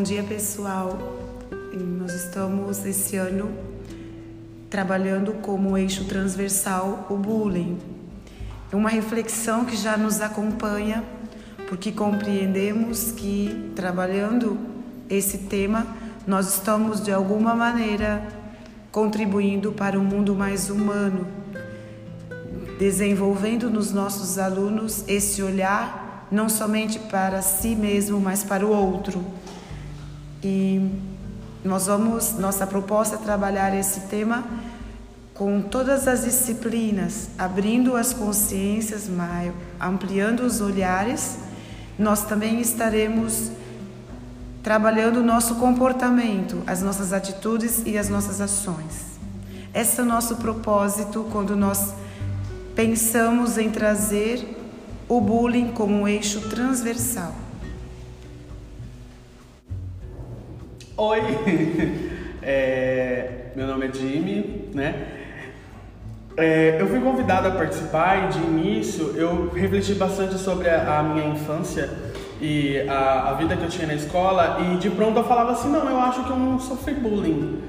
Bom dia, pessoal. Nós estamos esse ano trabalhando como eixo transversal o bullying. É uma reflexão que já nos acompanha, porque compreendemos que trabalhando esse tema, nós estamos de alguma maneira contribuindo para um mundo mais humano, desenvolvendo nos nossos alunos esse olhar não somente para si mesmo, mas para o outro. E nós vamos, nossa proposta é trabalhar esse tema com todas as disciplinas, abrindo as consciências, ampliando os olhares. Nós também estaremos trabalhando o nosso comportamento, as nossas atitudes e as nossas ações. Esse é o nosso propósito quando nós pensamos em trazer o bullying como um eixo transversal. Oi, é, meu nome é Jimmy, né? É, eu fui convidado a participar e de início eu refleti bastante sobre a, a minha infância e a, a, vida que eu tinha na escola e de pronto eu falava assim, não, eu acho que eu não sofri bullying.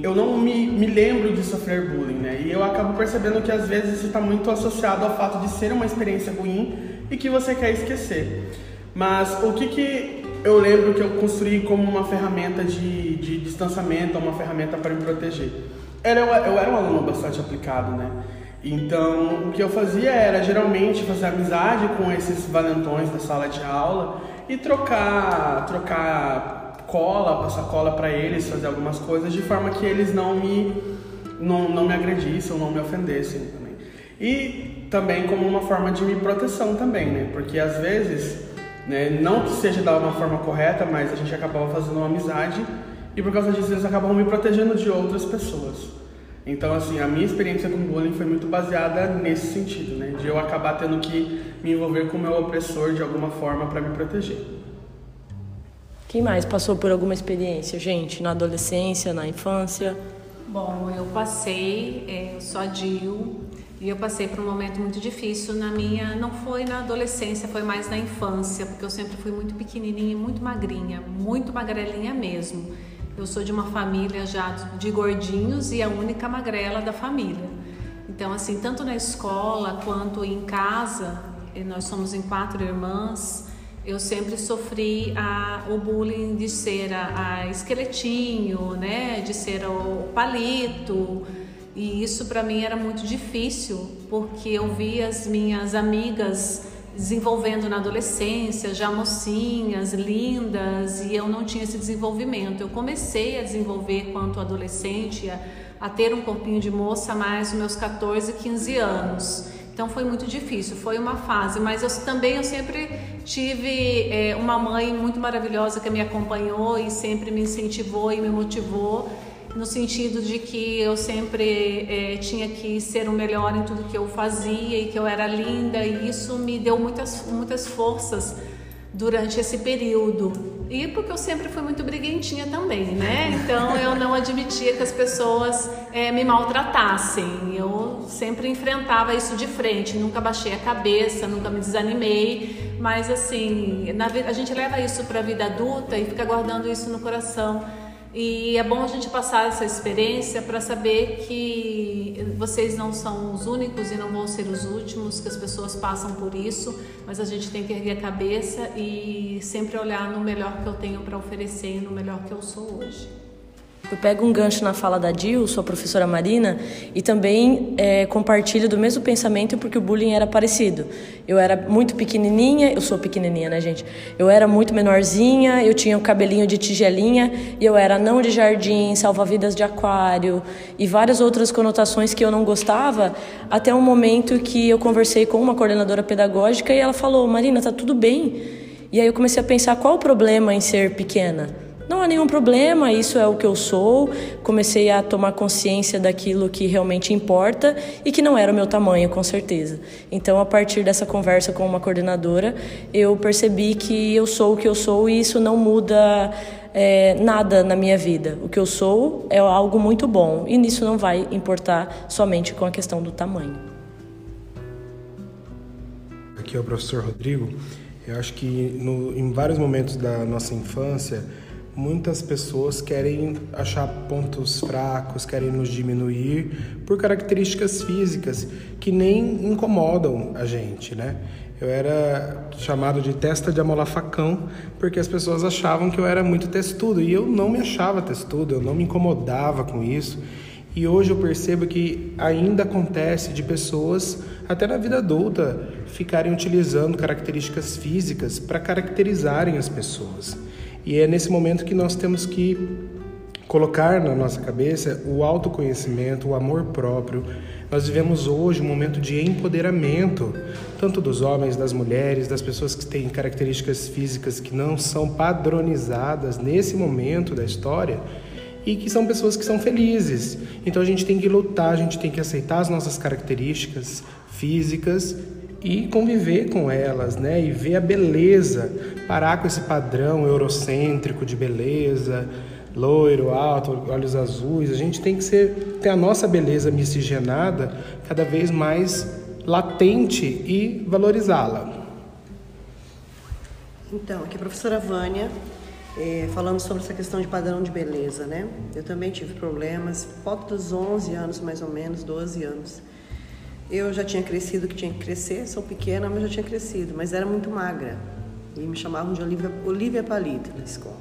Eu não me, me lembro de sofrer bullying, né? E eu acabo percebendo que às vezes isso está muito associado ao fato de ser uma experiência ruim e que você quer esquecer. Mas o que, que eu lembro que eu construí como uma ferramenta de, de distanciamento, uma ferramenta para me proteger. Era, eu, eu era um aluno bastante aplicado, né? Então, o que eu fazia era geralmente fazer amizade com esses valentões da sala de aula e trocar, trocar cola, passar cola para eles, fazer algumas coisas de forma que eles não me não, não me agredissem não me ofendessem também. E também como uma forma de me proteção também, né? Porque às vezes né? Não que seja da uma forma correta, mas a gente acabava fazendo uma amizade e por causa disso eles acabavam me protegendo de outras pessoas. Então, assim, a minha experiência com bullying foi muito baseada nesse sentido, né? De eu acabar tendo que me envolver com o meu opressor de alguma forma para me proteger. Quem mais passou por alguma experiência, gente, na adolescência, na infância? Bom, eu passei, é, eu sou a Dil, e eu passei por um momento muito difícil na minha, não foi na adolescência, foi mais na infância, porque eu sempre fui muito pequenininha e muito magrinha, muito magrelinha mesmo. Eu sou de uma família já de gordinhos e a única magrela da família. Então, assim, tanto na escola quanto em casa, nós somos em quatro irmãs, eu sempre sofri a, o bullying de ser a, a esqueletinho, né, de ser o palito, e isso para mim era muito difícil, porque eu via as minhas amigas desenvolvendo na adolescência, já mocinhas, lindas, e eu não tinha esse desenvolvimento. Eu comecei a desenvolver quanto adolescente, a, a ter um corpinho de moça mais os meus 14, 15 anos. Então foi muito difícil, foi uma fase, mas eu também eu sempre tive é, uma mãe muito maravilhosa que me acompanhou e sempre me incentivou e me motivou no sentido de que eu sempre é, tinha que ser o melhor em tudo que eu fazia e que eu era linda e isso me deu muitas muitas forças durante esse período e porque eu sempre fui muito briguentinha também, né? Então eu não admitia que as pessoas é, me maltratassem. Eu sempre enfrentava isso de frente, nunca baixei a cabeça, nunca me desanimei. Mas assim, na, a gente leva isso para a vida adulta e fica guardando isso no coração. E é bom a gente passar essa experiência para saber que vocês não são os únicos e não vão ser os últimos, que as pessoas passam por isso, mas a gente tem que erguer a cabeça e sempre olhar no melhor que eu tenho para oferecer e no melhor que eu sou hoje. Eu pego um gancho na fala da Dil, sua professora Marina, e também é, compartilho do mesmo pensamento porque o bullying era parecido. Eu era muito pequenininha, eu sou pequenininha, né, gente? Eu era muito menorzinha, eu tinha o um cabelinho de tigelinha e eu era não de jardim, salva-vidas de aquário e várias outras conotações que eu não gostava, até um momento que eu conversei com uma coordenadora pedagógica e ela falou: Marina, tá tudo bem. E aí eu comecei a pensar qual o problema em ser pequena. Não há nenhum problema, isso é o que eu sou. Comecei a tomar consciência daquilo que realmente importa e que não era o meu tamanho, com certeza. Então, a partir dessa conversa com uma coordenadora, eu percebi que eu sou o que eu sou e isso não muda é, nada na minha vida. O que eu sou é algo muito bom e nisso não vai importar somente com a questão do tamanho. Aqui é o professor Rodrigo. Eu acho que no, em vários momentos da nossa infância muitas pessoas querem achar pontos fracos, querem nos diminuir por características físicas que nem incomodam a gente, né? Eu era chamado de testa de amolar facão porque as pessoas achavam que eu era muito testudo e eu não me achava testudo, eu não me incomodava com isso. E hoje eu percebo que ainda acontece de pessoas, até na vida adulta, ficarem utilizando características físicas para caracterizarem as pessoas. E é nesse momento que nós temos que colocar na nossa cabeça o autoconhecimento, o amor próprio. Nós vivemos hoje um momento de empoderamento, tanto dos homens, das mulheres, das pessoas que têm características físicas que não são padronizadas nesse momento da história e que são pessoas que são felizes. Então a gente tem que lutar, a gente tem que aceitar as nossas características físicas e conviver com elas, né? E ver a beleza, parar com esse padrão eurocêntrico de beleza, loiro, alto, olhos azuis. A gente tem que ser, ter a nossa beleza miscigenada cada vez mais latente e valorizá-la. Então, aqui a professora Vânia, é, falando sobre essa questão de padrão de beleza, né? Eu também tive problemas, volta dos 11 anos, mais ou menos, 12 anos. Eu já tinha crescido que tinha que crescer, sou pequena, mas já tinha crescido, mas era muito magra. E me chamavam de Olivia, Olivia Palito na escola.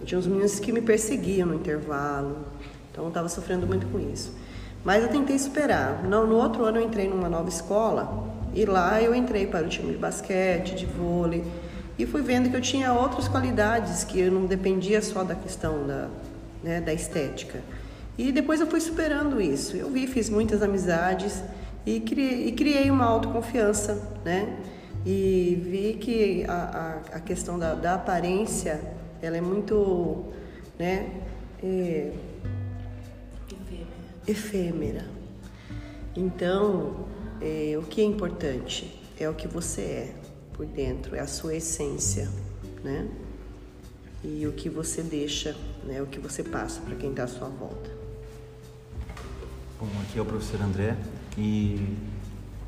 Eu tinha uns meninos que me perseguiam no intervalo, então eu estava sofrendo muito com isso. Mas eu tentei superar. No, no outro ano eu entrei numa nova escola e lá eu entrei para o time de basquete, de vôlei e fui vendo que eu tinha outras qualidades, que eu não dependia só da questão da, né, da estética. E depois eu fui superando isso. Eu vi, fiz muitas amizades e criei, e criei uma autoconfiança, né? E vi que a, a, a questão da, da, aparência, ela é muito, né? É, efêmera. efêmera. Então, é, o que é importante é o que você é por dentro, é a sua essência, né? E o que você deixa, né? O que você passa para quem está à sua volta. Bom, aqui é o professor André. E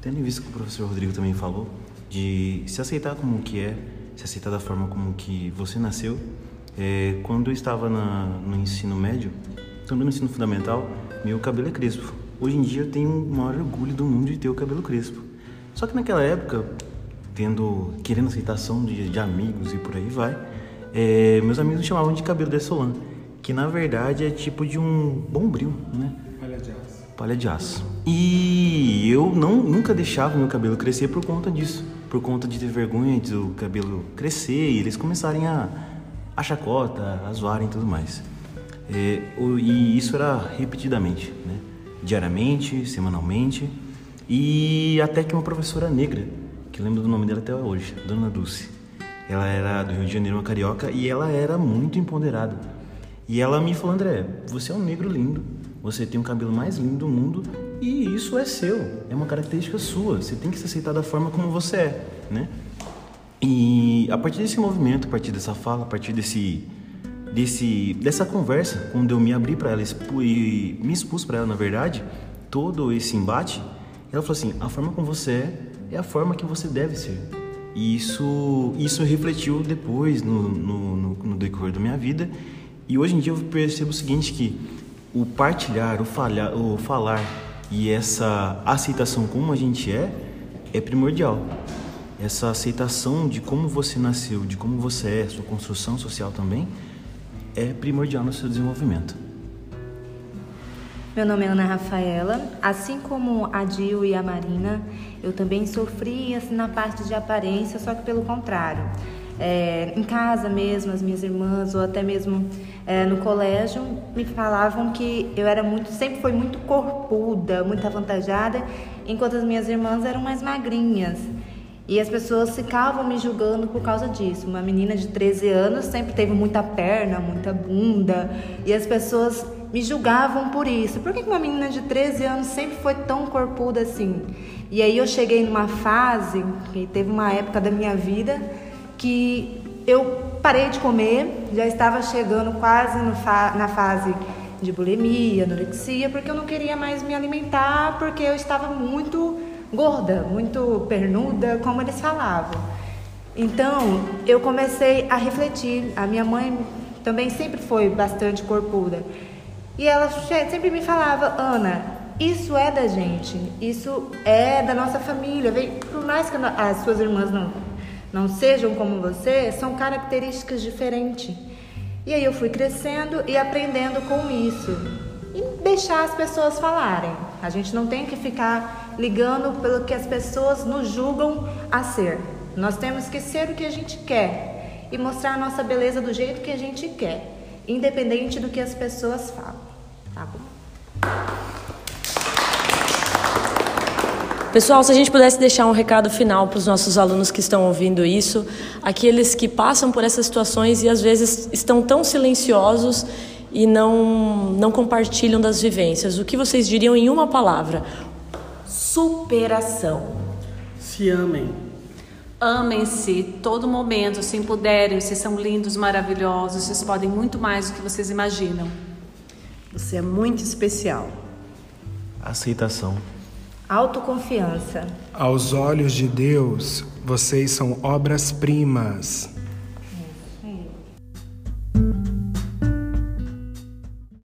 tendo visto que o professor Rodrigo também falou, de se aceitar como que é, se aceitar da forma como que você nasceu. É, quando eu estava na, no ensino médio, também no ensino fundamental, meu cabelo é crespo. Hoje em dia eu tenho o maior orgulho do mundo de ter o cabelo crespo. Só que naquela época, tendo, querendo aceitação de, de amigos e por aí vai, é, meus amigos me chamavam de cabelo de Solan, que na verdade é tipo de um bombril, né? palha de. E eu não nunca deixava meu cabelo crescer por conta disso, por conta de ter vergonha do cabelo crescer e eles começarem a, a chacota, a zoarem e tudo mais. É, e isso era repetidamente, né? diariamente, semanalmente, e até que uma professora negra, que lembro do nome dela até hoje, Dona Dulce, ela era do Rio de Janeiro, uma carioca, e ela era muito empoderada. E ela me falou, André, você é um negro lindo, você tem o cabelo mais lindo do mundo e isso é seu, é uma característica sua. Você tem que se aceitar da forma como você é, né? E a partir desse movimento, a partir dessa fala, a partir desse, desse dessa conversa, quando eu me abri para ela e me expus para ela, na verdade, todo esse embate, ela falou assim: a forma como você é é a forma que você deve ser. E isso, isso refletiu depois no, no, no, no decorrer da minha vida. E hoje em dia eu percebo o seguinte que o partilhar, o, falhar, o falar e essa aceitação como a gente é é primordial. Essa aceitação de como você nasceu, de como você é, sua construção social também, é primordial no seu desenvolvimento. Meu nome é Ana Rafaela. Assim como a Dil e a Marina, eu também sofri assim, na parte de aparência, só que pelo contrário. É, em casa mesmo, as minhas irmãs, ou até mesmo é, no colégio, me falavam que eu era muito, sempre foi muito corpuda, muito avantajada, enquanto as minhas irmãs eram mais magrinhas. E as pessoas ficavam me julgando por causa disso. Uma menina de 13 anos sempre teve muita perna, muita bunda, e as pessoas me julgavam por isso. Por que uma menina de 13 anos sempre foi tão corpuda assim? E aí eu cheguei numa fase, que teve uma época da minha vida que eu parei de comer, já estava chegando quase fa na fase de bulimia, anorexia, porque eu não queria mais me alimentar, porque eu estava muito gorda, muito pernuda, como eles falavam. Então, eu comecei a refletir. A minha mãe também sempre foi bastante corpuda. E ela sempre me falava, Ana, isso é da gente, isso é da nossa família. Por mais que as suas irmãs não, não sejam como você, são características diferentes. E aí eu fui crescendo e aprendendo com isso. E deixar as pessoas falarem. A gente não tem que ficar ligando pelo que as pessoas nos julgam a ser. Nós temos que ser o que a gente quer e mostrar a nossa beleza do jeito que a gente quer, independente do que as pessoas falam. Tá bom? Pessoal, se a gente pudesse deixar um recado final para os nossos alunos que estão ouvindo isso, aqueles que passam por essas situações e às vezes estão tão silenciosos e não, não compartilham das vivências, o que vocês diriam em uma palavra? Superação. Se amem. Amem-se todo momento, se puderem, vocês são lindos, maravilhosos, vocês podem muito mais do que vocês imaginam. Você é muito especial. Aceitação. Autoconfiança. Aos olhos de Deus, vocês são obras-primas.